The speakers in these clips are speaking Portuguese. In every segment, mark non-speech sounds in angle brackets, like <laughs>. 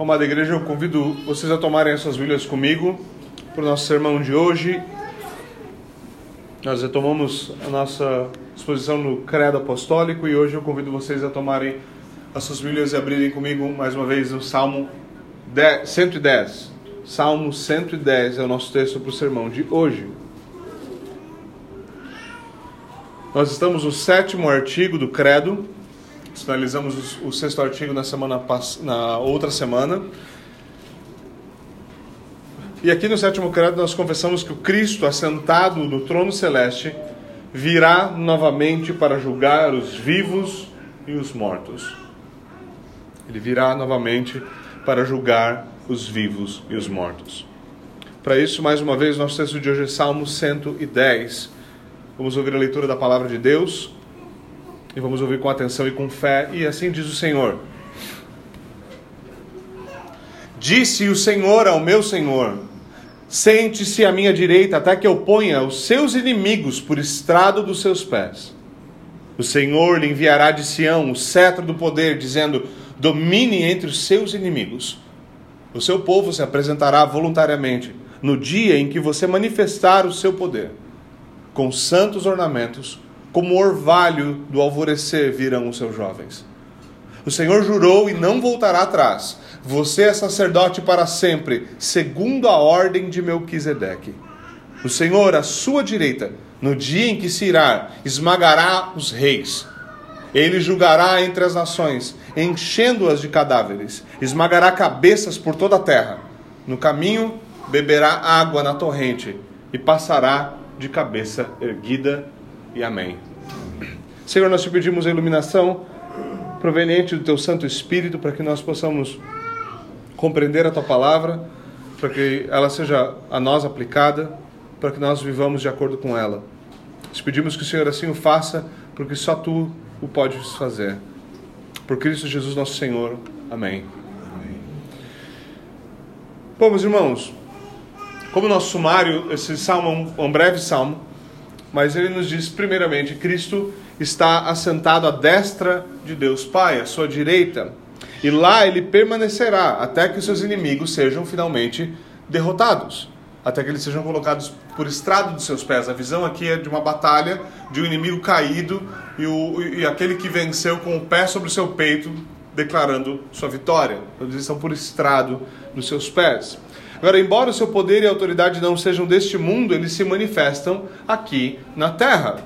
Amada igreja, eu convido vocês a tomarem as suas Bíblias comigo para o nosso sermão de hoje. Nós retomamos a nossa exposição no Credo Apostólico e hoje eu convido vocês a tomarem as suas Bíblias e abrirem comigo mais uma vez no Salmo 110. Salmo 110 é o nosso texto para o sermão de hoje. Nós estamos no sétimo artigo do Credo Finalizamos o, sexto artigo na semana na outra semana. E aqui no sétimo credo nós confessamos que o Cristo assentado no trono celeste virá novamente para julgar os vivos e os mortos. Ele virá novamente para julgar os vivos e os mortos. Para isso, mais uma vez, nosso texto de hoje é Salmo 110. Vamos ouvir a leitura da palavra de Deus e vamos ouvir com atenção e com fé, e assim diz o Senhor. Disse o Senhor ao meu Senhor: Sente-se à minha direita, até que eu ponha os seus inimigos por estrado dos seus pés. O Senhor lhe enviará de Sião o cetro do poder, dizendo: Domine entre os seus inimigos. O seu povo se apresentará voluntariamente no dia em que você manifestar o seu poder, com santos ornamentos como orvalho do alvorecer virão os seus jovens. O Senhor jurou e não voltará atrás. Você é sacerdote para sempre, segundo a ordem de Melquisedeque. O Senhor, à sua direita, no dia em que se irá, esmagará os reis. Ele julgará entre as nações, enchendo-as de cadáveres, esmagará cabeças por toda a terra. No caminho, beberá água na torrente e passará de cabeça erguida e amém. Senhor, nós te pedimos a iluminação proveniente do teu Santo Espírito para que nós possamos compreender a tua palavra, para que ela seja a nós aplicada, para que nós vivamos de acordo com ela. Te pedimos que o Senhor assim o faça, porque só tu o podes fazer. Por Cristo Jesus nosso Senhor. Amém. Amém. Bom, meus irmãos, como nosso sumário, esse salmo é um breve salmo, mas ele nos diz, primeiramente, Cristo está assentado à destra de Deus Pai, à sua direita, e lá ele permanecerá até que os seus inimigos sejam finalmente derrotados, até que eles sejam colocados por estrado dos seus pés. A visão aqui é de uma batalha, de um inimigo caído e, o, e aquele que venceu com o pé sobre o seu peito, declarando sua vitória. Eles estão por estrado dos seus pés. Agora, embora o seu poder e autoridade não sejam deste mundo, eles se manifestam aqui na terra.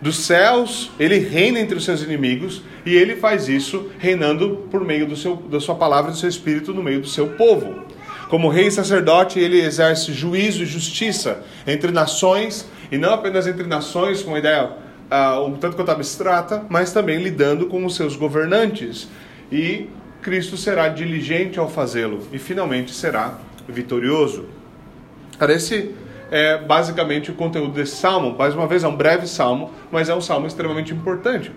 Dos céus, ele reina entre os seus inimigos e ele faz isso reinando por meio do seu, da sua palavra e do seu espírito no meio do seu povo. Como rei e sacerdote, ele exerce juízo e justiça entre nações, e não apenas entre nações, com uma ideia uh, um tanto quanto abstrata, mas também lidando com os seus governantes. E Cristo será diligente ao fazê-lo e finalmente será vitorioso. Cara, esse é basicamente o conteúdo desse salmo. Mais uma vez, é um breve salmo, mas é um salmo extremamente importante.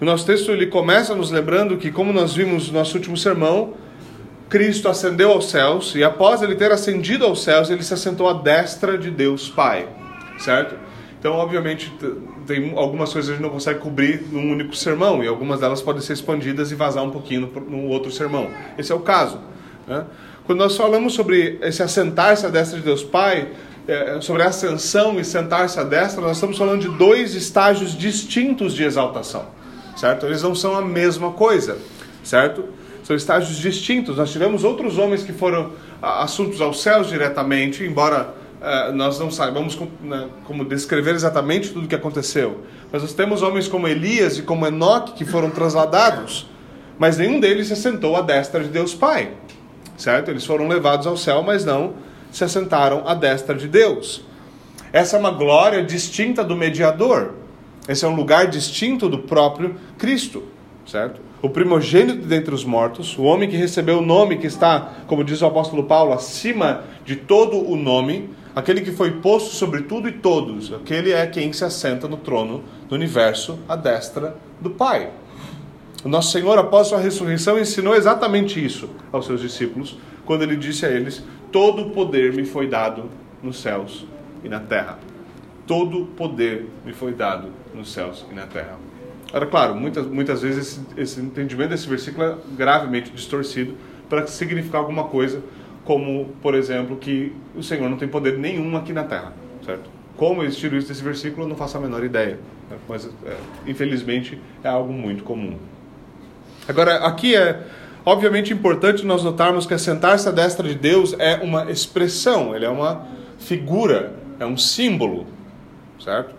O nosso texto ele começa nos lembrando que, como nós vimos no nosso último sermão, Cristo ascendeu aos céus e, após ele ter ascendido aos céus, ele se assentou à destra de Deus Pai, certo? Então, obviamente, tem algumas coisas que a gente não consegue cobrir num único sermão e algumas delas podem ser expandidas e vazar um pouquinho num outro sermão. Esse é o caso. Né? Quando nós falamos sobre esse assentar-se à destra de Deus Pai, é, sobre a ascensão e sentar-se à destra, nós estamos falando de dois estágios distintos de exaltação, certo? Eles não são a mesma coisa, certo? São estágios distintos. Nós tivemos outros homens que foram assuntos aos céus diretamente, embora é, nós não saibamos como, né, como descrever exatamente tudo o que aconteceu. Mas nós temos homens como Elias e como Enoque que foram trasladados, mas nenhum deles se sentou à destra de Deus Pai certo? Eles foram levados ao céu, mas não se assentaram à destra de Deus. Essa é uma glória distinta do mediador. Esse é um lugar distinto do próprio Cristo, certo? O primogênito dentre os mortos, o homem que recebeu o nome que está, como diz o apóstolo Paulo, acima de todo o nome, aquele que foi posto sobre tudo e todos, aquele é quem se assenta no trono do universo à destra do Pai. Nosso Senhor, após sua ressurreição, ensinou exatamente isso aos seus discípulos, quando ele disse a eles: Todo o poder me foi dado nos céus e na terra. Todo o poder me foi dado nos céus e na terra. Ora, claro, muitas, muitas vezes esse, esse entendimento desse versículo é gravemente distorcido para significar alguma coisa, como, por exemplo, que o Senhor não tem poder nenhum aqui na terra, certo? Como eles tiram isso desse versículo, eu não faço a menor ideia. Mas, é, infelizmente, é algo muito comum. Agora, aqui é obviamente importante nós notarmos que assentar-se à destra de Deus é uma expressão, ele é uma figura, é um símbolo, certo?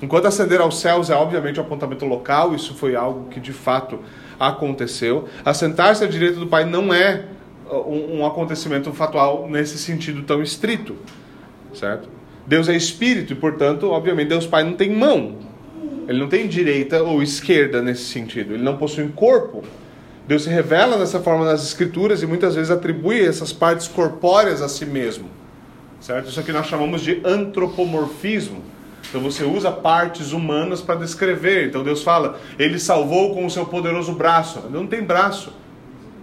Enquanto ascender aos céus é obviamente um apontamento local, isso foi algo que de fato aconteceu. Assentar-se à direita do Pai não é uh, um acontecimento fatual nesse sentido tão estrito, certo? Deus é espírito e, portanto, obviamente, Deus Pai não tem mão. Ele não tem direita ou esquerda nesse sentido. Ele não possui um corpo. Deus se revela dessa forma nas Escrituras e muitas vezes atribui essas partes corpóreas a si mesmo. Certo? Isso aqui nós chamamos de antropomorfismo. Então você usa partes humanas para descrever. Então Deus fala, ele salvou com o seu poderoso braço. Ele não tem braço,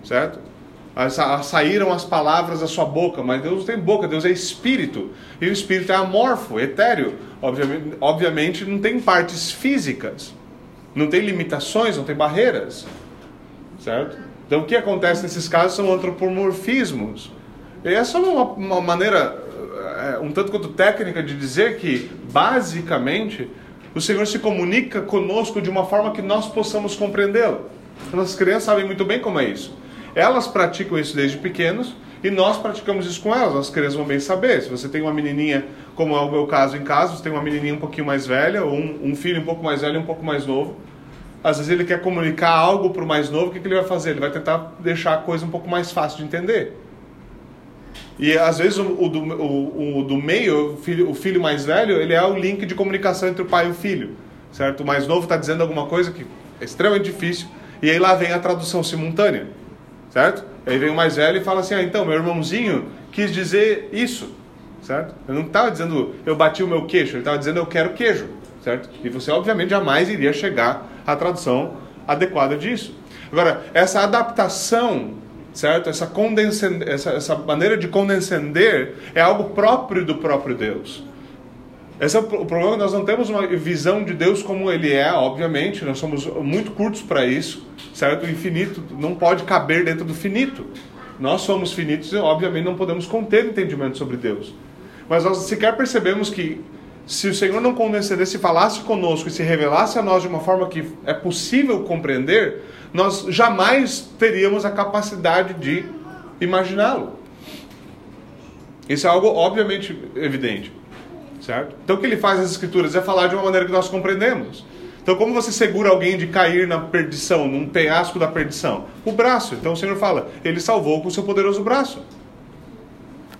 certo? Saíram as palavras da sua boca, mas Deus não tem boca, Deus é espírito. E o espírito é amorfo, etéreo. Obviamente, obviamente não tem partes físicas, não tem limitações, não tem barreiras, certo? Então o que acontece nesses casos são antropomorfismos. E essa é uma, uma maneira é, um tanto quanto técnica de dizer que, basicamente, o Senhor se comunica conosco de uma forma que nós possamos compreendê-lo. Nossas crianças sabem muito bem como é isso. Elas praticam isso desde pequenos e nós praticamos isso com elas. Nossas crianças vão bem saber. Se você tem uma menininha, como é o meu caso em casa, você tem uma menininha um pouquinho mais velha, ou um, um filho um pouco mais velho e um pouco mais novo. Às vezes ele quer comunicar algo para o mais novo, o que, que ele vai fazer? Ele vai tentar deixar a coisa um pouco mais fácil de entender. E às vezes o, o, do, o, o do meio, filho, o filho mais velho, ele é o link de comunicação entre o pai e o filho. Certo? O mais novo está dizendo alguma coisa que é extremamente difícil. E aí lá vem a tradução simultânea. Certo? Aí vem o mais velho e fala assim: ah, então, meu irmãozinho quis dizer isso. Certo? Eu não estava dizendo eu bati o meu queixo, ele estava dizendo eu quero queijo. Certo? E você, obviamente, jamais iria chegar à tradução adequada disso. Agora, essa adaptação certo? Essa, essa, essa maneira de condescender é algo próprio do próprio Deus. Esse é o problema, nós não temos uma visão de Deus como Ele é, obviamente, nós somos muito curtos para isso, certo? O infinito não pode caber dentro do finito. Nós somos finitos e, obviamente, não podemos conter entendimento sobre Deus. Mas nós sequer percebemos que se o Senhor não condescendesse, falasse conosco e se revelasse a nós de uma forma que é possível compreender, nós jamais teríamos a capacidade de imaginá-lo. Isso é algo obviamente evidente, certo? Então o que ele faz nas escrituras é falar de uma maneira que nós compreendemos. Então como você segura alguém de cair na perdição, num penhasco da perdição? O braço. Então o Senhor fala, ele salvou com o seu poderoso braço.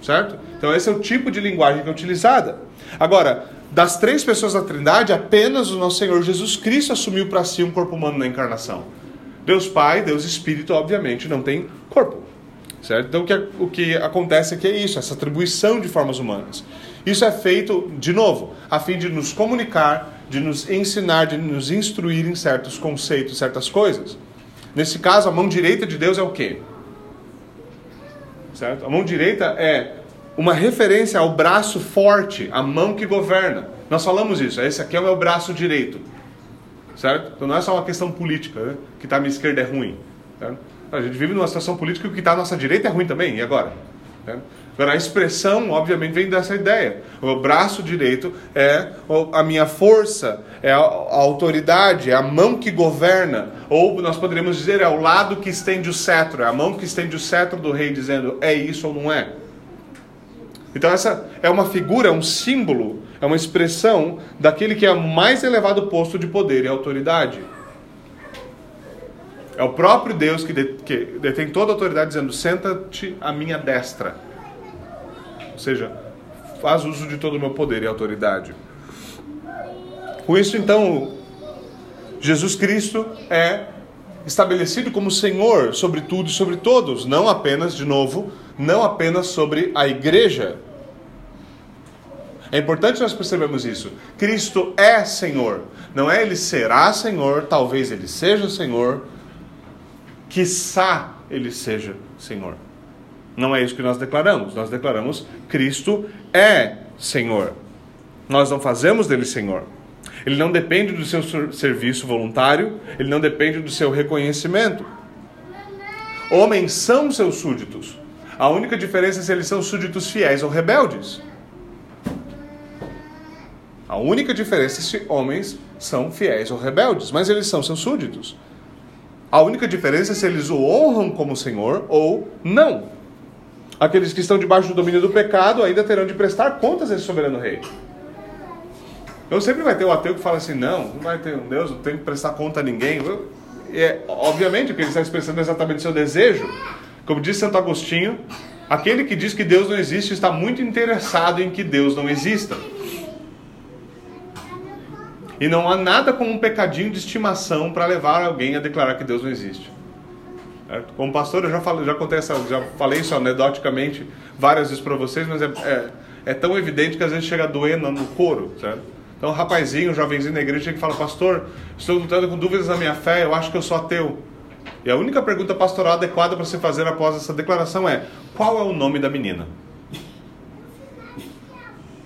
Certo? Então esse é o tipo de linguagem que é utilizada. Agora, das três pessoas da Trindade, apenas o nosso Senhor Jesus Cristo assumiu para si um corpo humano na encarnação. Deus Pai, Deus Espírito, obviamente, não tem corpo. Certo? Então o que, o que acontece aqui é isso, essa atribuição de formas humanas. Isso é feito, de novo, a fim de nos comunicar, de nos ensinar, de nos instruir em certos conceitos, certas coisas. Nesse caso, a mão direita de Deus é o quê? Certo? A mão direita é uma referência ao braço forte, a mão que governa. Nós falamos isso, esse aqui é o meu braço direito certo? Então não é só uma questão política, né? que está à minha esquerda é ruim. Certo? A gente vive numa situação política que o que está à nossa direita é ruim também, e agora? Certo? Agora, a expressão, obviamente, vem dessa ideia. O braço direito é a minha força, é a autoridade, é a mão que governa. Ou nós poderíamos dizer, é o lado que estende o cetro, é a mão que estende o cetro do rei, dizendo é isso ou não é. Então, essa é uma figura, um símbolo é uma expressão daquele que é o mais elevado posto de poder e autoridade. É o próprio Deus que, detém toda a autoridade, dizendo: Senta-te à minha destra. Ou seja, faz uso de todo o meu poder e autoridade. Com isso, então, Jesus Cristo é estabelecido como Senhor sobre tudo e sobre todos, não apenas, de novo, não apenas sobre a igreja, é importante nós percebermos isso. Cristo é Senhor. Não é ele será Senhor, talvez ele seja Senhor, quiçá ele seja Senhor. Não é isso que nós declaramos. Nós declaramos Cristo é Senhor. Nós não fazemos dele Senhor. Ele não depende do seu serviço voluntário, ele não depende do seu reconhecimento. Homens são seus súditos. A única diferença é se eles são súditos fiéis ou rebeldes. A única diferença é se homens são fiéis ou rebeldes, mas eles são seus súditos. A única diferença é se eles o honram como Senhor ou não. Aqueles que estão debaixo do domínio do pecado ainda terão de prestar contas a esse soberano rei. Então sempre vai ter o ateu que fala assim: não, não vai ter um Deus, não tem que prestar conta a ninguém. É, obviamente, o que ele está expressando exatamente seu desejo. Como diz Santo Agostinho, aquele que diz que Deus não existe está muito interessado em que Deus não exista. E não há nada como um pecadinho de estimação para levar alguém a declarar que Deus não existe. Certo? Como pastor, eu já, falei, já, contei essa, já falei isso anedoticamente várias vezes para vocês, mas é, é, é, tão evidente que às vezes chega doer no, couro. Certo? Então, um rapazinho, um jovenzinho da igreja que fala, pastor, estou lutando com dúvidas na minha fé, eu acho que eu sou ateu. E a única pergunta pastoral adequada para você fazer após essa declaração é: qual é o nome da menina?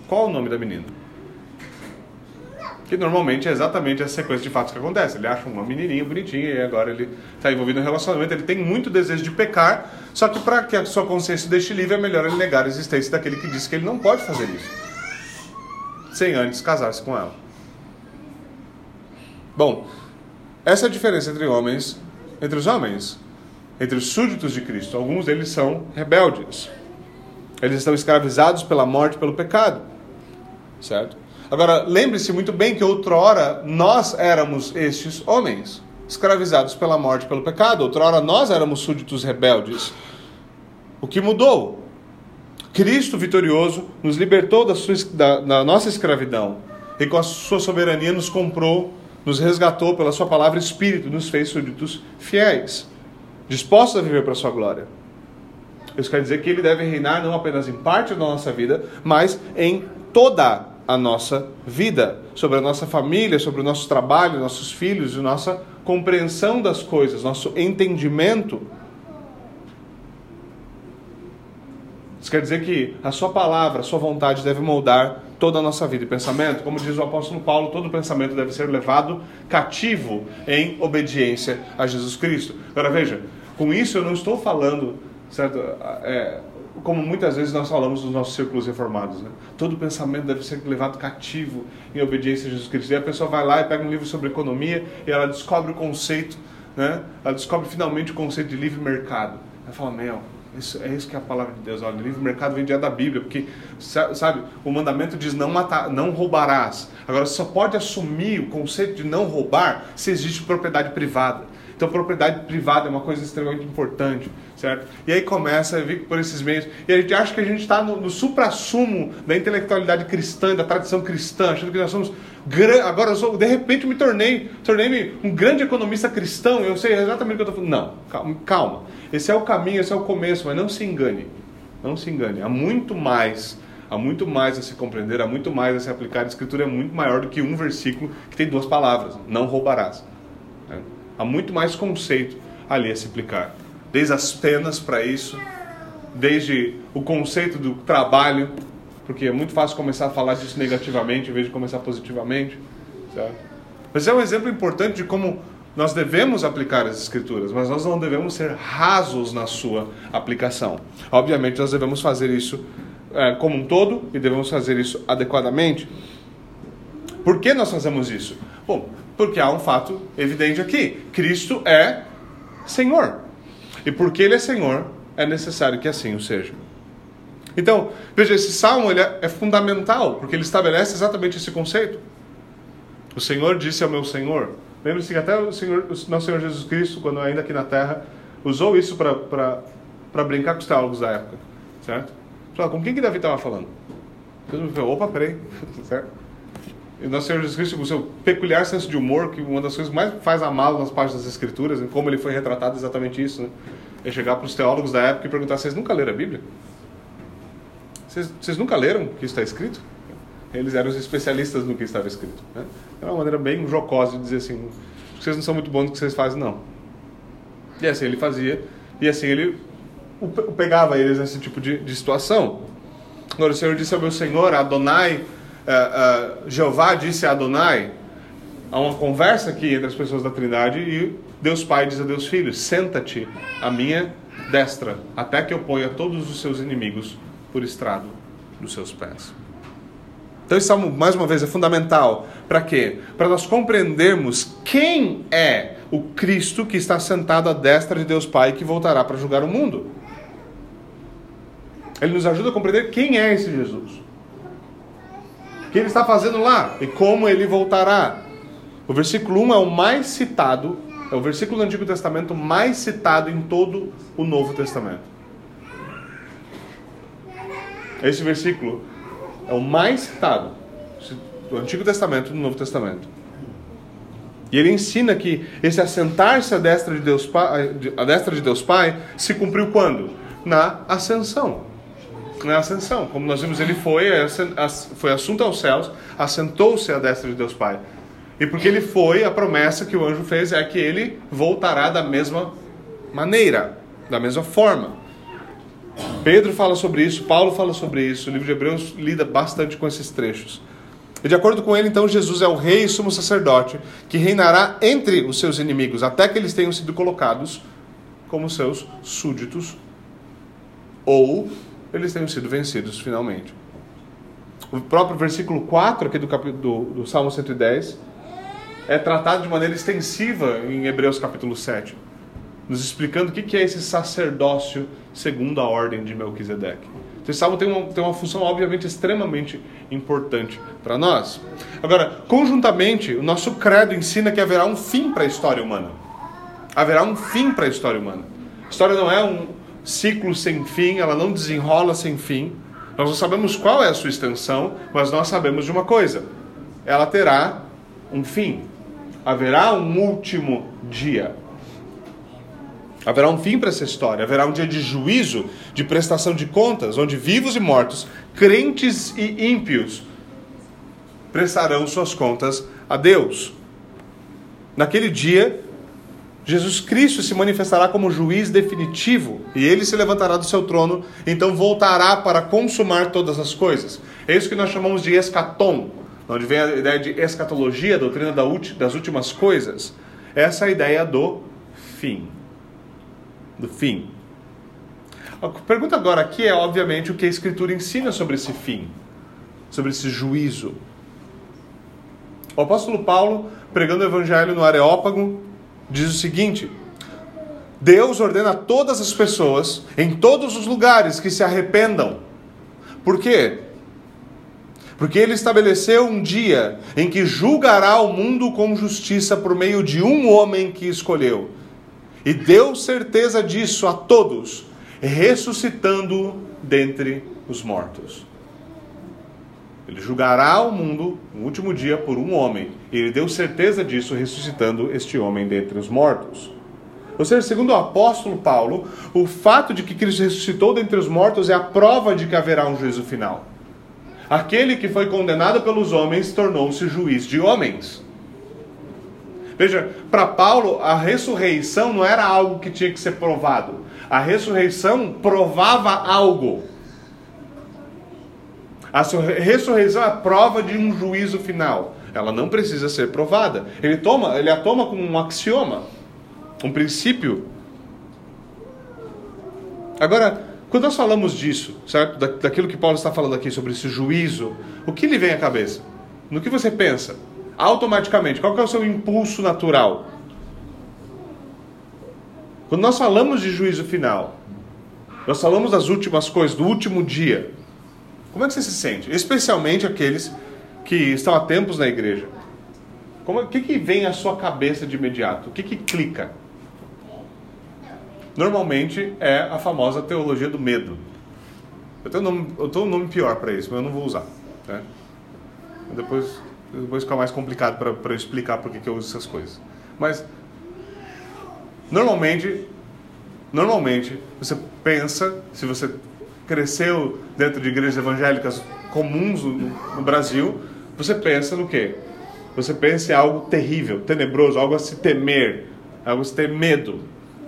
Qual é o nome da menina? Que normalmente é exatamente essa sequência de fatos que acontece. Ele acha uma menininha bonitinha e agora ele está envolvido no relacionamento. Ele tem muito desejo de pecar, só que para que a sua consciência deixe livre, é melhor ele negar a existência daquele que disse que ele não pode fazer isso, sem antes casar-se com ela. Bom, essa é a diferença entre homens, entre os homens, entre os súditos de Cristo. Alguns deles são rebeldes. Eles estão escravizados pela morte, pelo pecado, certo? Agora, lembre-se muito bem que outrora nós éramos estes homens, escravizados pela morte pelo pecado. Outrora nós éramos súditos rebeldes. O que mudou? Cristo vitorioso nos libertou da, sua, da, da nossa escravidão e com a sua soberania nos comprou, nos resgatou pela sua palavra espírito, nos fez súditos fiéis, dispostos a viver para a sua glória. Isso quer dizer que ele deve reinar não apenas em parte da nossa vida, mas em toda a nossa vida, sobre a nossa família, sobre o nosso trabalho, nossos filhos, nossa compreensão das coisas, nosso entendimento. Isso quer dizer que a sua palavra, a sua vontade deve moldar toda a nossa vida e pensamento. Como diz o apóstolo Paulo, todo pensamento deve ser levado cativo em obediência a Jesus Cristo. Agora veja, com isso eu não estou falando, certo? É, como muitas vezes nós falamos nos nossos círculos reformados, né? todo pensamento deve ser levado cativo em obediência a Jesus Cristo. E a pessoa vai lá e pega um livro sobre economia e ela descobre o conceito, né? ela descobre finalmente o conceito de livre mercado. Ela fala, meu, isso, é isso que é a palavra de Deus. Olha, livre mercado vem da Bíblia, porque, sabe, o mandamento diz não matar, não roubarás. Agora, só pode assumir o conceito de não roubar se existe propriedade privada. Então, propriedade privada é uma coisa extremamente importante, certo? E aí começa a vir por esses meios. E a gente acha que a gente está no, no supra-sumo da intelectualidade cristã, da tradição cristã, achando que nós somos. Agora, eu sou, de repente, me tornei, tornei um grande economista cristão, eu sei exatamente o que eu estou falando. Não, calma. Esse é o caminho, esse é o começo, mas não se engane. Não se engane. Há muito mais há muito mais a se compreender, há muito mais a se aplicar. A escritura é muito maior do que um versículo que tem duas palavras: não roubarás. Há muito mais conceito ali a se aplicar. Desde as penas para isso, desde o conceito do trabalho, porque é muito fácil começar a falar disso negativamente em vez de começar positivamente. Certo? Mas é um exemplo importante de como nós devemos aplicar as escrituras, mas nós não devemos ser rasos na sua aplicação. Obviamente, nós devemos fazer isso é, como um todo e devemos fazer isso adequadamente. Por que nós fazemos isso? Bom, porque há um fato evidente aqui: Cristo é Senhor. E porque Ele é Senhor, é necessário que assim o seja. Então, veja, esse salmo ele é, é fundamental, porque ele estabelece exatamente esse conceito. O Senhor disse ao meu Senhor. Lembre-se que até o Senhor, o nosso Senhor Jesus Cristo, quando ainda aqui na terra, usou isso para brincar com os teólogos da época. Certo? Com quem que Davi estava falando? Opa, peraí. <laughs> Certo? E nosso Senhor Jesus Cristo, com o seu peculiar senso de humor, que uma das coisas mais faz amá-lo nas páginas das Escrituras, em como ele foi retratado exatamente isso, né? é chegar para os teólogos da época e perguntar: vocês nunca leram a Bíblia? Vocês, vocês nunca leram o que está escrito? Eles eram os especialistas no que estava escrito. Né? Era uma maneira bem jocosa de dizer assim: vocês não são muito bons no que vocês fazem, não. E assim ele fazia, e assim ele pegava eles nesse tipo de, de situação. Agora o Senhor disse ao meu Senhor, Adonai, uh, Jeová disse a Adonai, há uma conversa aqui entre as pessoas da Trindade e Deus Pai diz a Deus Filho: Senta-te à minha destra, até que eu ponha todos os seus inimigos por estrado dos seus pés. Então, salmo, mais uma vez, é fundamental. Para quê? Para nós compreendermos quem é o Cristo que está sentado à destra de Deus Pai que voltará para julgar o mundo. Ele nos ajuda a compreender quem é esse Jesus. Que ele está fazendo lá e como ele voltará. O versículo 1 é o mais citado, é o versículo do Antigo Testamento mais citado em todo o Novo Testamento. Esse versículo é o mais citado do Antigo Testamento e do Novo Testamento. E ele ensina que esse assentar-se à de à destra de Deus Pai se cumpriu quando? Na ascensão. Na ascensão, como nós vimos, ele foi, foi assunto aos céus, assentou-se à destra de Deus Pai. E porque ele foi, a promessa que o anjo fez é que ele voltará da mesma maneira, da mesma forma. Pedro fala sobre isso, Paulo fala sobre isso, o livro de Hebreus lida bastante com esses trechos. E de acordo com ele, então, Jesus é o rei e sumo sacerdote que reinará entre os seus inimigos até que eles tenham sido colocados como seus súditos ou eles tenham sido vencidos finalmente. O próprio versículo 4 aqui do, capítulo, do, do Salmo 110 é tratado de maneira extensiva em Hebreus capítulo 7 nos explicando o que é esse sacerdócio segundo a ordem de Melquisedeque. Então, esse salmo tem uma, tem uma função, obviamente, extremamente importante para nós. Agora, conjuntamente, o nosso credo ensina que haverá um fim para a história humana. Haverá um fim para a história humana. A história não é um ciclo sem fim, ela não desenrola sem fim. Nós não sabemos qual é a sua extensão, mas nós sabemos de uma coisa: ela terá um fim. Haverá um último dia. Haverá um fim para essa história, haverá um dia de juízo, de prestação de contas, onde vivos e mortos, crentes e ímpios, prestarão suas contas a Deus. Naquele dia, Jesus Cristo se manifestará como juiz definitivo e ele se levantará do seu trono, então voltará para consumar todas as coisas. É isso que nós chamamos de escatom, onde vem a ideia de escatologia, a doutrina das últimas coisas. Essa é a ideia do fim do fim. A pergunta agora aqui é, obviamente, o que a Escritura ensina sobre esse fim, sobre esse juízo. O apóstolo Paulo, pregando o evangelho no Areópago, diz o seguinte: Deus ordena a todas as pessoas, em todos os lugares, que se arrependam. Por quê? Porque ele estabeleceu um dia em que julgará o mundo com justiça por meio de um homem que escolheu e deu certeza disso a todos, ressuscitando dentre os mortos. Ele julgará o mundo no último dia por um homem, e ele deu certeza disso, ressuscitando este homem dentre os mortos. Ou seja, segundo o apóstolo Paulo, o fato de que Cristo ressuscitou dentre os mortos é a prova de que haverá um juízo final. Aquele que foi condenado pelos homens tornou-se juiz de homens. Veja, para Paulo, a ressurreição não era algo que tinha que ser provado. A ressurreição provava algo. A ressurreição é a prova de um juízo final. Ela não precisa ser provada. Ele toma, ele a toma como um axioma, um princípio. Agora, quando nós falamos disso, certo? Da, daquilo que Paulo está falando aqui sobre esse juízo, o que lhe vem à cabeça? No que você pensa? automaticamente, qual é o seu impulso natural? Quando nós falamos de juízo final, nós falamos das últimas coisas, do último dia. Como é que você se sente? Especialmente aqueles que estão há tempos na igreja. O que, que vem à sua cabeça de imediato? O que, que clica? Normalmente é a famosa teologia do medo. Eu tenho um nome, eu um nome pior para isso, mas eu não vou usar. Né? Depois depois fica mais complicado para eu explicar por que eu uso essas coisas. Mas, normalmente, normalmente, você pensa, se você cresceu dentro de igrejas evangélicas comuns no, Brasil, você pensa no quê? Você pensa em algo terrível, tenebroso, algo a se temer, algo a se ter medo.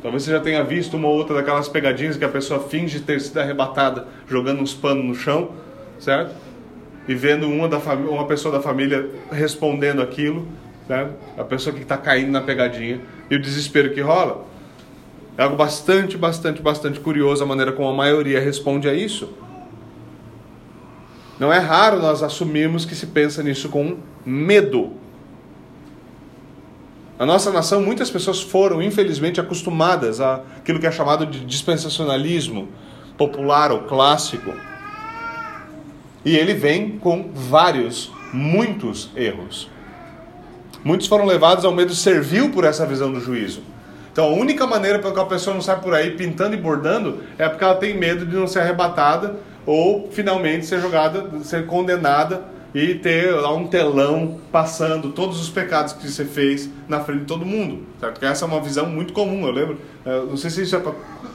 Talvez você já tenha visto uma ou outra daquelas pegadinhas que a pessoa finge ter sido arrebatada jogando uns panos no chão, certo? e vendo uma, da uma pessoa da família respondendo aquilo, né? a pessoa que está caindo na pegadinha e o desespero que rola. É algo bastante, bastante, bastante curioso a maneira como a maioria responde a isso. Não é raro nós assumirmos que se pensa nisso com medo. Na nossa nação, muitas pessoas foram, infelizmente, acostumadas àquilo que é chamado de dispensacionalismo popular ou clássico. E ele vem com vários, muitos erros. Muitos foram levados ao medo servil por essa visão do juízo. Então, a única maneira pela qual a pessoa não sai por aí pintando e bordando é porque ela tem medo de não ser arrebatada ou finalmente ser jogada, ser condenada e ter lá um telão passando todos os pecados que você fez na frente de todo mundo, certo? Porque essa é uma visão muito comum, eu lembro. Eu não sei se isso é para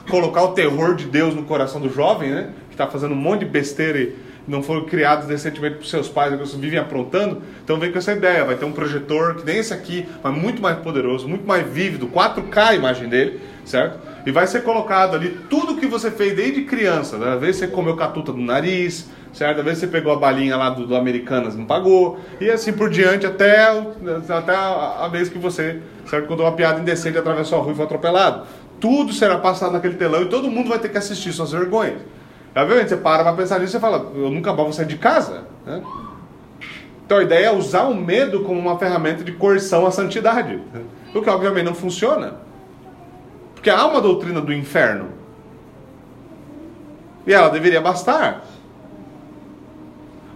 colocar o terror de Deus no coração do jovem, né? Que está fazendo um monte de besteira e não foram criados decentemente por seus pais, que vivem aprontando. Então vem com essa ideia, vai ter um projetor que nem esse aqui, mas muito mais poderoso, muito mais vívido, 4K a imagem dele, certo? E vai ser colocado ali tudo que você fez desde criança. Né? Às vezes você comeu catuta no nariz, certo? Às vezes você pegou a balinha lá do, do Americanas não pagou. E assim por diante até, até a, a vez que você, certo? Contou uma piada indecente, atravessou a rua e foi atropelado. Tudo será passado naquele telão e todo mundo vai ter que assistir suas vergonhas. Obviamente, você para para pensar nisso e fala, eu nunca mais vou sair de casa. Né? Então a ideia é usar o medo como uma ferramenta de coerção à santidade. O que obviamente não funciona. Porque há uma doutrina do inferno. E ela deveria bastar.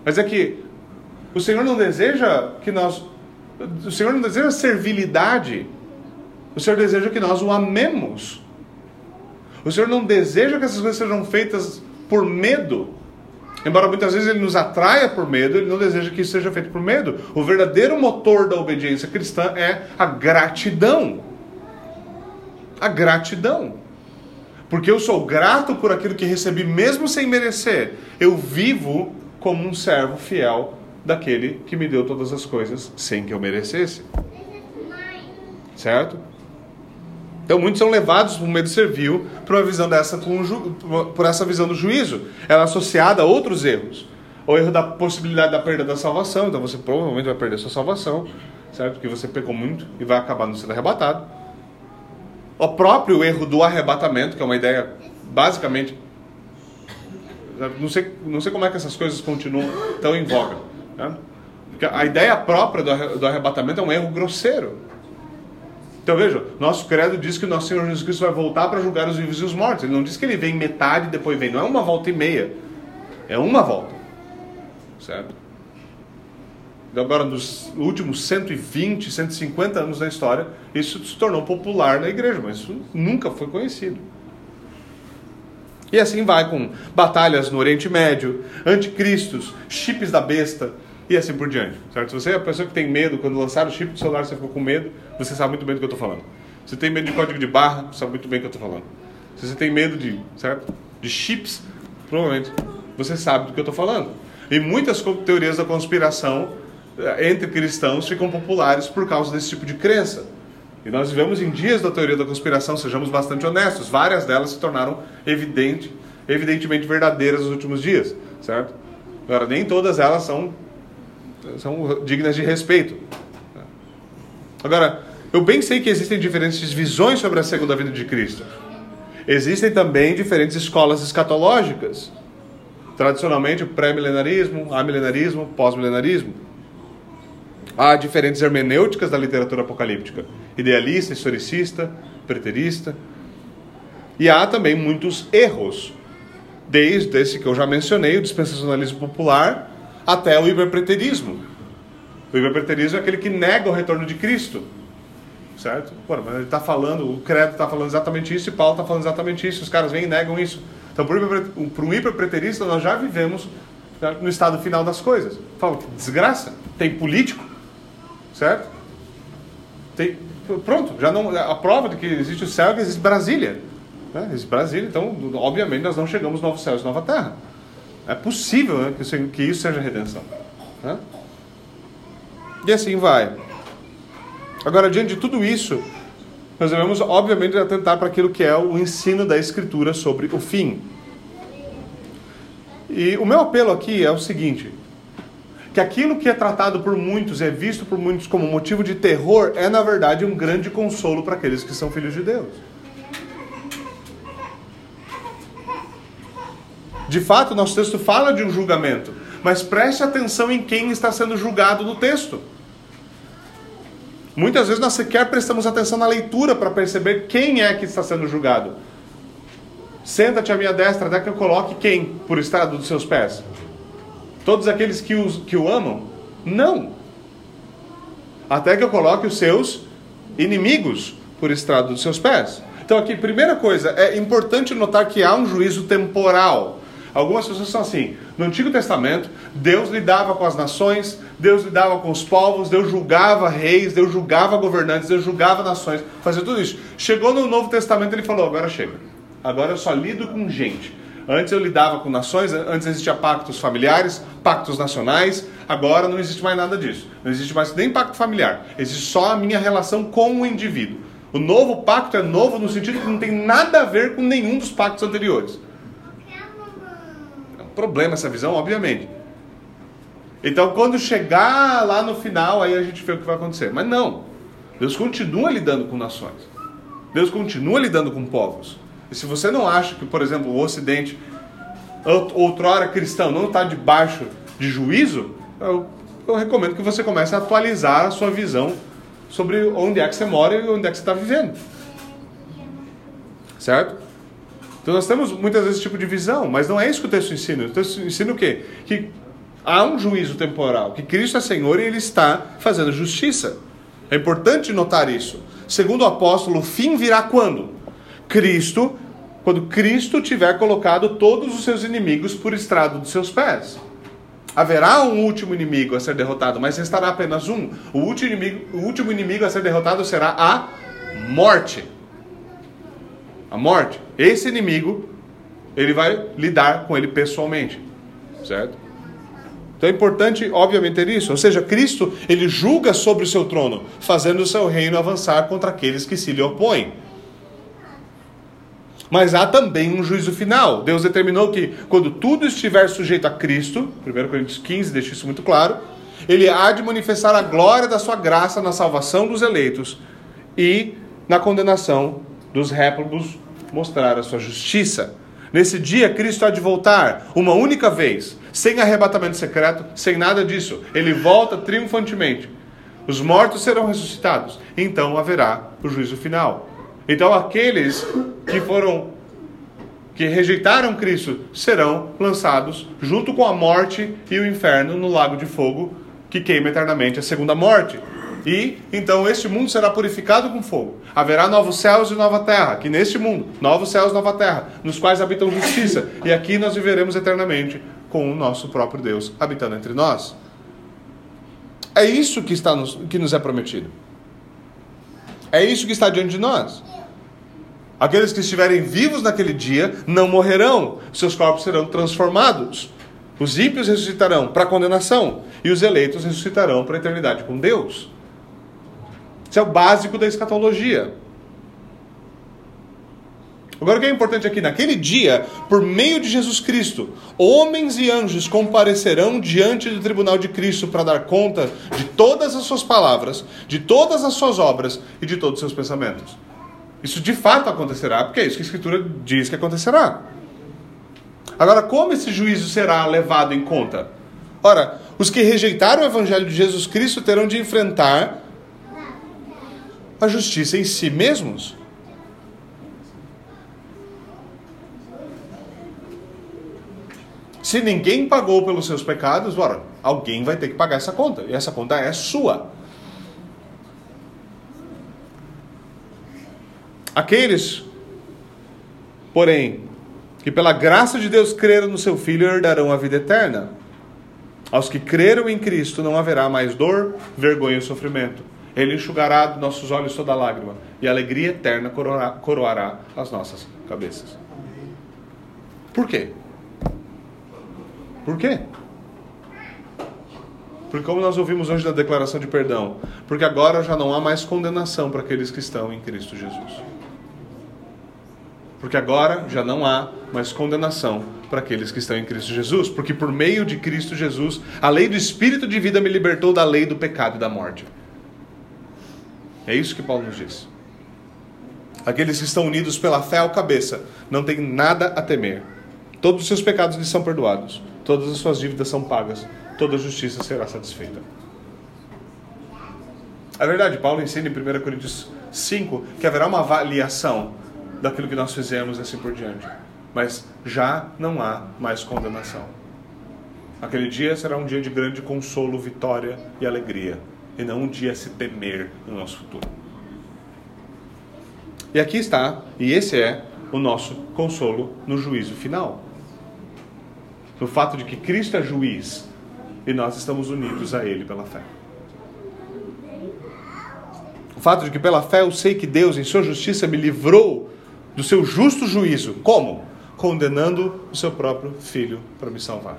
Mas é que o Senhor não deseja que nós. O Senhor não deseja servilidade. O Senhor deseja que nós o amemos. O Senhor não deseja que essas coisas sejam feitas por medo. Embora muitas vezes ele nos atraia por medo, ele não deseja que isso seja feito por medo. O verdadeiro motor da obediência cristã é a gratidão a gratidão. Porque eu sou grato por aquilo que recebi, mesmo sem merecer. Eu vivo como um servo fiel daquele que me deu todas as coisas sem que eu merecesse. Certo? Então muitos são levados por medo servil por uma visão dessa por essa visão do juízo. Ela é associada a outros erros. O erro da possibilidade da perda da salvação, então você provavelmente vai perder sua salvação, certo? Porque você pecou muito e vai acabar não sendo arrebatado o próprio erro do arrebatamento, que é uma ideia basicamente. Não sei, não sei como é que essas coisas continuam tão em voga. Né? A ideia própria do arrebatamento é um erro grosseiro. Então veja, nosso credo diz que nosso Senhor Jesus Cristo vai voltar para julgar os vivos e os mortos. Ele não diz que ele vem metade e depois vem. Não é uma volta e meia. É uma volta. Certo? agora nos últimos 120, 150 anos da história, isso se tornou popular na igreja, mas isso nunca foi conhecido. E assim vai com batalhas no Oriente Médio, anticristos, chips da besta e assim por diante. Certo? Se você é a pessoa que tem medo, quando lançaram o chip do celular você ficou com medo, você sabe muito bem do que eu estou falando. Se você tem medo de código de barra, sabe muito bem do que eu estou falando. Se você tem medo de, certo? de chips, provavelmente você sabe do que eu estou falando. E muitas teorias da conspiração eh, entre cristãos ficam populares por causa desse tipo de crença. E nós vivemos em dias da teoria da conspiração, sejamos bastante honestos. Várias delas se tornaram evidente, evidentemente verdadeiras nos últimos dias, certo? Agora, nem todas elas são, são dignas de respeito. Agora, eu bem sei que existem diferentes visões sobre a segunda vinda de Cristo. Existem também diferentes escolas escatológicas. Tradicionalmente, o pré-milenarismo, amilenarismo, pós-milenarismo. Há diferentes hermenêuticas da literatura apocalíptica: idealista, historicista, preterista. E há também muitos erros, desde esse que eu já mencionei, o dispensacionalismo popular, até o hiperpreterismo. O hiperpreterismo é aquele que nega o retorno de Cristo. Certo? Mas ele está falando, o credo está falando exatamente isso e Paulo está falando exatamente isso. Os caras vêm e negam isso. Então, para um hiperpreterista, nós já vivemos no estado final das coisas. Fala, que desgraça. Tem político Certo? Tem, pronto, já não, a prova de que existe o céu é que existe Brasília. Né? Existe Brasília, então, obviamente, nós não chegamos no novo céu e nova terra. É possível né, que, isso seja redenção. Né? E assim vai. Agora, diante de tudo isso, nós devemos, obviamente, atentar para aquilo que é o ensino da Escritura sobre o fim. E o meu apelo aqui é o seguinte: que aquilo que é tratado por muitos, é visto por muitos como motivo de terror, é na verdade um grande consolo para aqueles que são filhos de Deus. De fato, nosso texto fala de um julgamento, mas preste atenção em quem está sendo julgado no texto. Muitas vezes nós sequer prestamos atenção na leitura para perceber quem é que está sendo julgado. Senta-te à minha destra até que eu coloque quem por estrado dos seus pés? Todos aqueles que, os, que o amam? Não. Até que eu coloque os seus inimigos por estrado dos seus pés. Então, aqui, primeira coisa, é importante notar que há um juízo temporal. Algumas pessoas são assim. No Antigo Testamento, Deus lidava com as nações, Deus lidava com os povos, Deus julgava reis, Deus julgava governantes, Deus julgava nações, fazia tudo isso. Chegou no Novo Testamento, ele falou: agora chega. Agora eu só lido com gente. Antes eu lidava com nações, antes existia pactos familiares, pactos nacionais, agora não existe mais nada disso. Não existe mais nem pacto familiar, existe só a minha relação com o indivíduo. O novo pacto é novo no sentido que não tem nada a ver com nenhum dos pactos anteriores problema essa visão, obviamente. Então, quando chegar lá no final, aí a gente vê o que vai acontecer. Mas não. Deus continua lidando com nações. Deus continua lidando com povos. E se você não acha que, por exemplo, o Ocidente, outrora cristão, não está debaixo de juízo, eu, eu recomendo que você comece a atualizar a sua visão sobre onde é que você mora e onde é que você está vivendo. Certo? Então nós temos muitas vezes esse tipo de visão, mas não é isso que o texto ensina. O texto ensina o quê? Que há um juízo temporal, que Cristo é Senhor e Ele está fazendo justiça. É importante notar isso. Segundo o apóstolo, o fim virá quando? Cristo, quando Cristo tiver colocado todos os seus inimigos por estrado dos seus pés. Haverá um último inimigo a ser derrotado, mas restará apenas um. O último inimigo, o último inimigo a ser derrotado será a morte a morte, esse inimigo, ele vai lidar com ele pessoalmente, certo? Então é importante, obviamente, ter isso. Ou seja, Cristo, ele julga sobre o seu trono, fazendo o seu reino avançar contra aqueles que se lhe opõem. Mas há também um juízo final. Deus determinou que quando tudo estiver sujeito a Cristo, 1 Coríntios 15 deixa isso muito claro, ele há de manifestar a glória da sua graça na salvação dos eleitos e na condenação dos réprobos mostrar a sua justiça. Nesse dia, Cristo há de voltar uma única vez, sem arrebatamento secreto, sem nada disso. Ele volta triunfantemente. Os mortos serão ressuscitados. Então haverá o juízo final. Então aqueles que foram que rejeitaram Cristo serão lançados junto com a morte e o inferno no lago de fogo que queima eternamente a segunda morte. E então este mundo será purificado com fogo. Haverá novos céus e nova terra, que neste mundo, novos céus e nova terra, nos quais habitam justiça. E aqui nós viveremos eternamente com o nosso próprio Deus habitando entre nós. É isso que, está nos, que nos é prometido. É isso que está diante de nós. Aqueles que estiverem vivos naquele dia não morrerão, seus corpos serão transformados. Os ímpios ressuscitarão para a condenação e os eleitos ressuscitarão para a eternidade com Deus. Isso é o básico da escatologia. Agora o que é importante aqui, naquele dia, por meio de Jesus Cristo, homens e anjos comparecerão diante do tribunal de Cristo para dar conta de todas as suas palavras, de todas as suas obras e de todos os seus pensamentos. Isso de fato acontecerá, porque é isso que a Escritura diz que acontecerá. Agora, como esse juízo será levado em conta? Ora, os que rejeitaram o Evangelho de Jesus Cristo terão de enfrentar a justiça em si mesmos. Se ninguém pagou pelos seus pecados, ora, alguém vai ter que pagar essa conta. E essa conta é sua. Aqueles, porém, que pela graça de Deus creram no seu Filho herdarão a vida eterna. Aos que creram em Cristo não haverá mais dor, vergonha e sofrimento ele enxugará dos nossos olhos toda lágrima, e a alegria eterna coroará, coroará as nossas cabeças. Por quê? Por quê? Porque, como nós ouvimos hoje na declaração de perdão, porque agora já não há mais condenação para aqueles que estão em Cristo Jesus. Porque agora já não há mais condenação para aqueles que estão em Cristo Jesus, porque por meio de Cristo Jesus, a lei do Espírito de vida me libertou da lei do pecado e da morte. É isso que Paulo nos diz. Aqueles que estão unidos pela fé ao cabeça não têm nada a temer. Todos os seus pecados lhes são perdoados, todas as suas dívidas são pagas, toda a justiça será satisfeita. É verdade, Paulo ensina em 1 Coríntios 5 que haverá uma avaliação daquilo que nós fizemos e assim por diante. Mas já não há mais condenação. Aquele dia será um dia de grande consolo, vitória e alegria, e não um dia se temer no nosso futuro. E aqui está, e esse é o nosso consolo no juízo final. No fato de que Cristo é juiz e nós estamos unidos a Ele pela fé. O fato de que pela fé eu sei que Deus, em Sua justiça, me livrou do seu justo juízo. Como? Condenando o seu próprio filho para me salvar.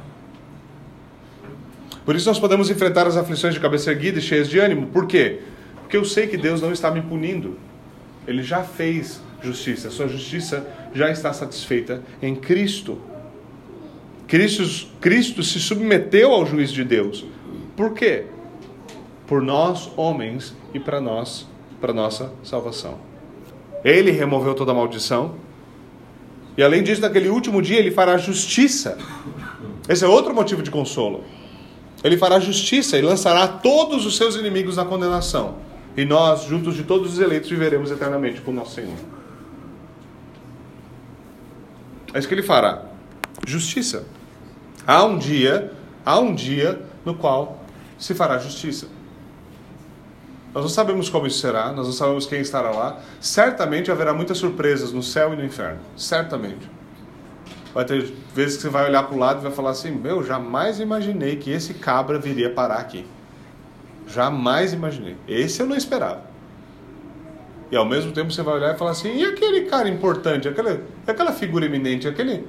Por isso nós podemos enfrentar as aflições de cabeça erguida e cheias de ânimo. Por quê? Porque eu sei que Deus não está me punindo. Ele já fez justiça. Sua justiça já está satisfeita em Cristo. Cristo, Cristo se submeteu ao juízo de Deus. Por quê? Por nós, homens, e para nós, para nossa salvação. Ele removeu toda a maldição. E além disso, naquele último dia, ele fará justiça. Esse é outro motivo de consolo. Ele fará justiça e lançará todos os seus inimigos na condenação. E nós, juntos de todos os eleitos, viveremos eternamente com o nosso Senhor. É isso que ele fará. Justiça. Há um dia, há um dia no qual se fará justiça. Nós não sabemos como isso será, nós não sabemos quem estará lá. Certamente haverá muitas surpresas no céu e no inferno. Certamente. Vai ter vezes que você vai olhar para o lado e vai falar assim: Meu, jamais imaginei que esse cabra viria parar aqui. Jamais imaginei. Esse eu não esperava. E ao mesmo tempo você vai olhar e falar assim: e aquele cara importante, aquela, aquela figura eminente, aquele.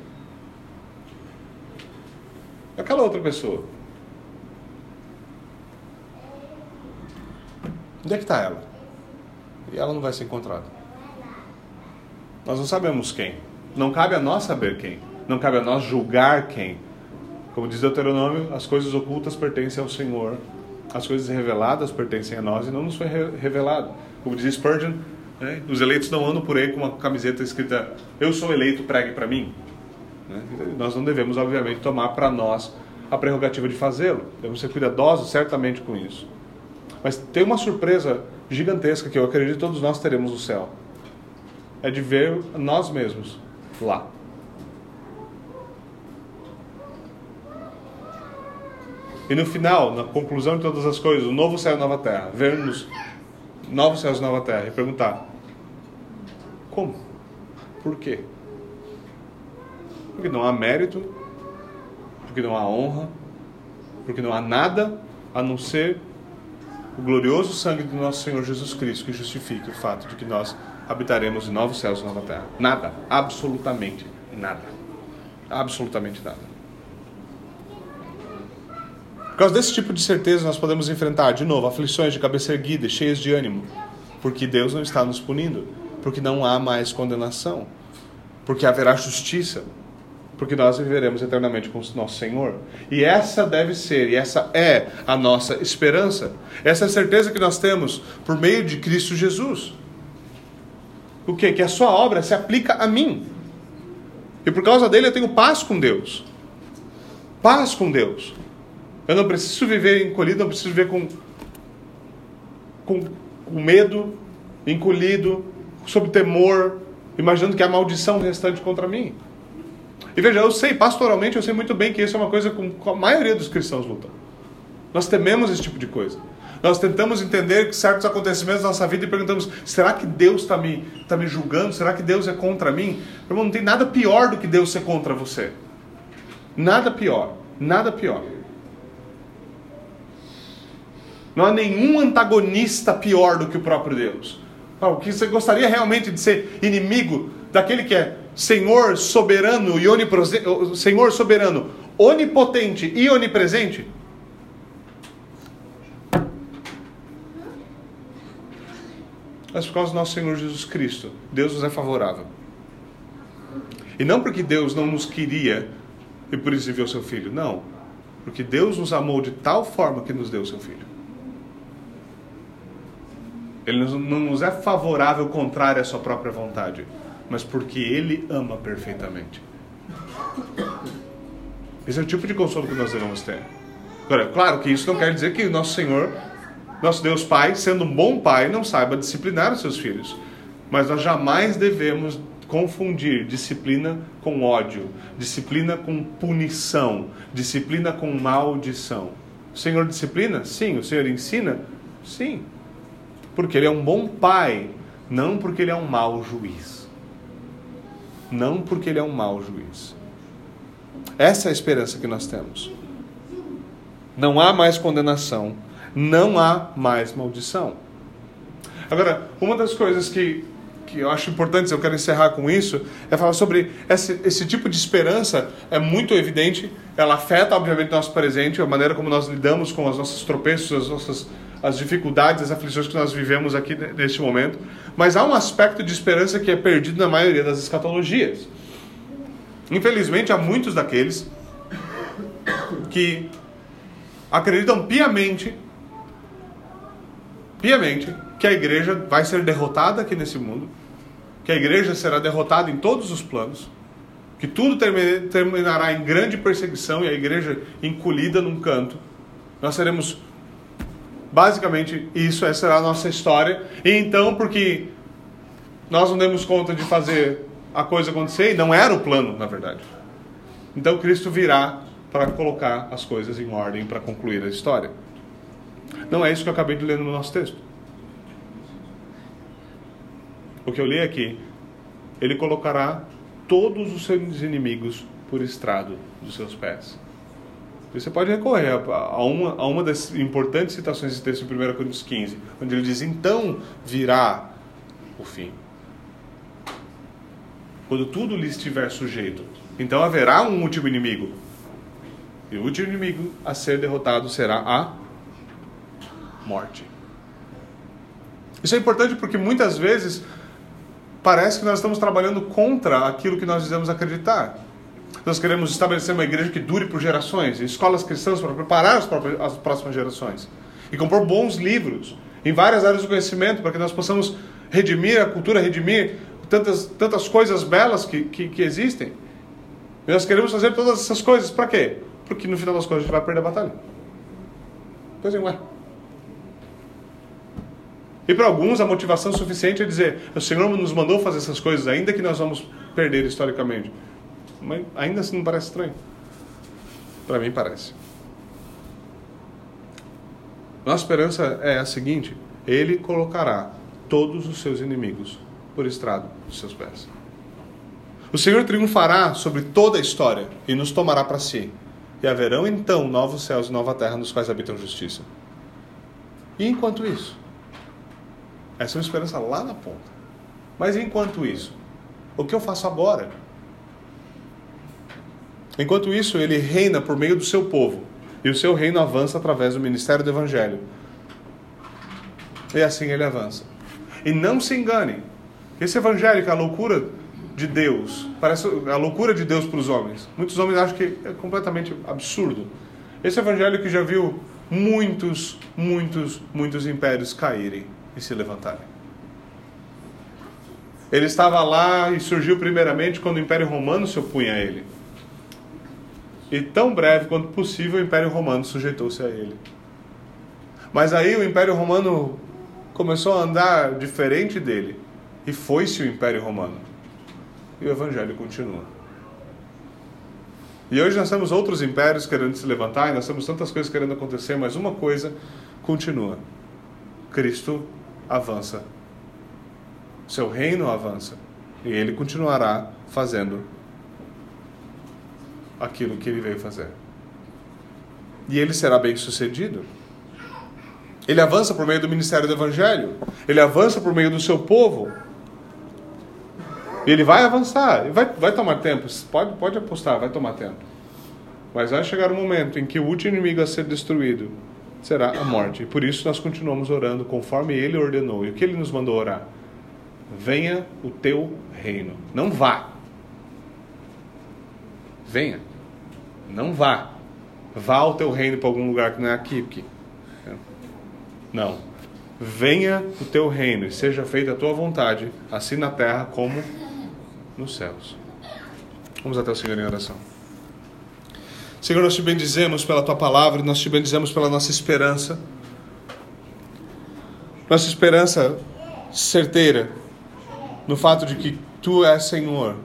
aquela outra pessoa? Onde é que está ela? E ela não vai ser encontrada. Nós não sabemos quem. Não cabe a nós saber quem. Não cabe a nós julgar quem. Como diz Deuteronômio, as coisas ocultas pertencem ao Senhor. As coisas reveladas pertencem a nós e não nos foi revelado. Como diz Spurgeon, né? os eleitos não andam por aí com uma camiseta escrita Eu sou eleito, pregue para mim. Né? Nós não devemos, obviamente, tomar para nós a prerrogativa de fazê-lo. Devemos ser cuidadosos, certamente, com isso. Mas tem uma surpresa gigantesca que eu acredito que todos nós teremos no céu. É de ver nós mesmos lá. E no final, na conclusão de todas as coisas, o novo céu e nova terra, vermos novos céus e nova terra e perguntar: como? Por quê? Porque não há mérito, porque não há honra, porque não há nada a não ser o glorioso sangue do nosso Senhor Jesus Cristo que justifique o fato de que nós habitaremos em novos céus e nova terra. Nada, absolutamente nada. Absolutamente nada. Por causa desse tipo de certeza, nós podemos enfrentar, de novo, aflições de cabeça erguida, cheias de ânimo, porque Deus não está nos punindo, porque não há mais condenação, porque haverá justiça, porque nós viveremos eternamente com o nosso Senhor. E essa deve ser, e essa é a nossa esperança. Essa é a certeza que nós temos por meio de Cristo Jesus. O que? Que a sua obra se aplica a mim. E por causa dele eu tenho paz com Deus. Paz com Deus. Eu não preciso viver encolhido, não preciso viver com, com, com medo, encolhido, sob temor, imaginando que há maldição restante contra mim. E veja, eu sei, pastoralmente, eu sei muito bem que isso é uma coisa com a maioria dos cristãos lutam. Nós tememos esse tipo de coisa. Nós tentamos entender certos acontecimentos da nossa vida e perguntamos: será que Deus está me, tá me julgando? Será que Deus é contra mim? Irmão, não tem nada pior do que Deus ser contra você. Nada pior. Nada pior. Não há nenhum antagonista pior do que o próprio Deus. O que você gostaria realmente de ser inimigo daquele que é Senhor soberano e onipresente, Senhor soberano, onipotente e onipresente? Mas por causa do nosso Senhor Jesus Cristo, Deus nos é favorável. E não porque Deus não nos queria e por isso enviou seu filho. Não. Porque Deus nos amou de tal forma que nos deu seu filho. Ele não nos é favorável contrário à sua própria vontade, mas porque ele ama perfeitamente. Esse é o tipo de consolo que nós devemos ter. Agora, claro que isso não quer dizer que o nosso Senhor, nosso Deus Pai, sendo um bom pai, não saiba disciplinar os seus filhos. Mas nós jamais devemos confundir disciplina com ódio, disciplina com punição, disciplina com maldição. O Senhor disciplina? Sim. O Senhor ensina? Sim. Porque Ele é um bom pai, não porque Ele é um mau juiz. Não porque Ele é um mau juiz. Essa é a esperança que nós temos. Não há mais condenação, não há mais maldição. Agora, uma das coisas que que eu acho importante, eu quero encerrar com isso, é falar sobre esse, esse tipo de esperança, é muito evidente, ela afeta, obviamente, nosso presente, a maneira como nós lidamos com os nossos tropeços, as nossas as dificuldades, as aflições que nós vivemos aqui neste momento, mas há um aspecto de esperança que é perdido na maioria das escatologias. Infelizmente, há muitos daqueles que acreditam piamente, piamente, que a igreja vai ser derrotada aqui nesse mundo, que a igreja será derrotada em todos os planos, que tudo terminará em grande perseguição e a igreja encolhida num canto. Nós seremos basicamente isso, essa será a nossa história. E então, porque nós não demos conta de fazer a coisa acontecer, e não era o plano, na verdade. Então Cristo virá para colocar as coisas em ordem para concluir a história. Não é isso que eu acabei de ler no nosso texto. O que eu li aqui, ele colocará todos os seus inimigos por estrado dos seus pés. Você pode recorrer a uma, a uma das importantes citações desse texto em 1 Coríntios 15, onde ele diz: Então virá o fim. Quando tudo lhe estiver sujeito, então haverá um último inimigo. E o último inimigo a ser derrotado será a morte. Isso é importante porque muitas vezes parece que nós estamos trabalhando contra aquilo que nós dizemos acreditar. Nós queremos estabelecer uma igreja que dure por gerações, escolas cristãs para preparar as, próprias, as próximas gerações, e compor bons livros em várias áreas do conhecimento para que nós possamos redimir a cultura, redimir tantas, tantas coisas belas que, que, que existem. E nós queremos fazer todas essas coisas para quê? Porque no final das contas a gente vai perder a batalha. Pois é, ué. E para alguns a motivação suficiente é dizer: o Senhor nos mandou fazer essas coisas, ainda que nós vamos perder historicamente. Mas ainda assim não parece estranho. Para mim parece. Nossa esperança é a seguinte: Ele colocará todos os seus inimigos por estrado dos seus pés. O Senhor triunfará sobre toda a história e nos tomará para si. E haverão então novos céus e nova terra nos quais habitam justiça. E enquanto isso, essa é uma esperança lá na ponta. Mas enquanto isso, o que eu faço agora? Enquanto isso, ele reina por meio do seu povo, e o seu reino avança através do ministério do Evangelho. E assim ele avança. E não se engane, esse Evangelho, é a loucura de Deus, parece a loucura de Deus para os homens. Muitos homens acham que é completamente absurdo. Esse Evangelho que já viu muitos, muitos, muitos impérios caírem e se levantarem. Ele estava lá e surgiu primeiramente quando o Império Romano se opunha a ele. E tão breve quanto possível o Império Romano sujeitou-se a ele. Mas aí o Império Romano começou a andar diferente dele e foi-se o Império Romano. E o Evangelho continua. E hoje nós temos outros impérios querendo se levantar e nós temos tantas coisas querendo acontecer, mas uma coisa continua: Cristo avança. Seu reino avança. E ele continuará fazendo aquilo que ele veio fazer. E ele será bem sucedido. Ele avança por meio do ministério do Evangelho. Ele avança por meio do seu povo. Ele vai avançar. Vai, vai tomar tempo. Pode, pode apostar, vai tomar tempo. Mas vai chegar um momento em que o último inimigo a ser destruído será a morte. E por isso nós continuamos orando conforme ele ordenou. E o que ele nos mandou orar? Venha o teu reino. Não vá. Venha. Não vá. Vá ao teu reino para algum lugar que não é aqui. aqui. Não. Venha o teu reino e seja feita a tua vontade, assim na terra como nos céus. Vamos até o Senhor em oração. Senhor, nós te bendizemos pela tua palavra, nós te bendizemos pela nossa esperança. Nossa esperança certeira no fato de que tu és Senhor,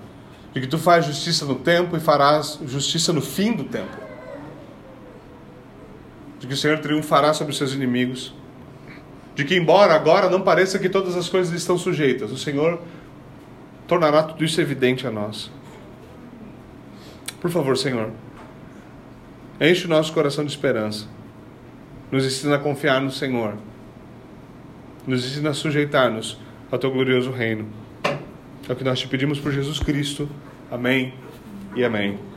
de que tu faz justiça no tempo e farás justiça no fim do tempo. De que o Senhor triunfará sobre os seus inimigos. De que, embora agora não pareça que todas as coisas estão sujeitas, o Senhor tornará tudo isso evidente a nós. Por favor, Senhor, enche o nosso coração de esperança. Nos ensina a confiar no Senhor. Nos ensina a sujeitar-nos ao teu glorioso reino. É o que nós te pedimos por Jesus Cristo. Amém e amém.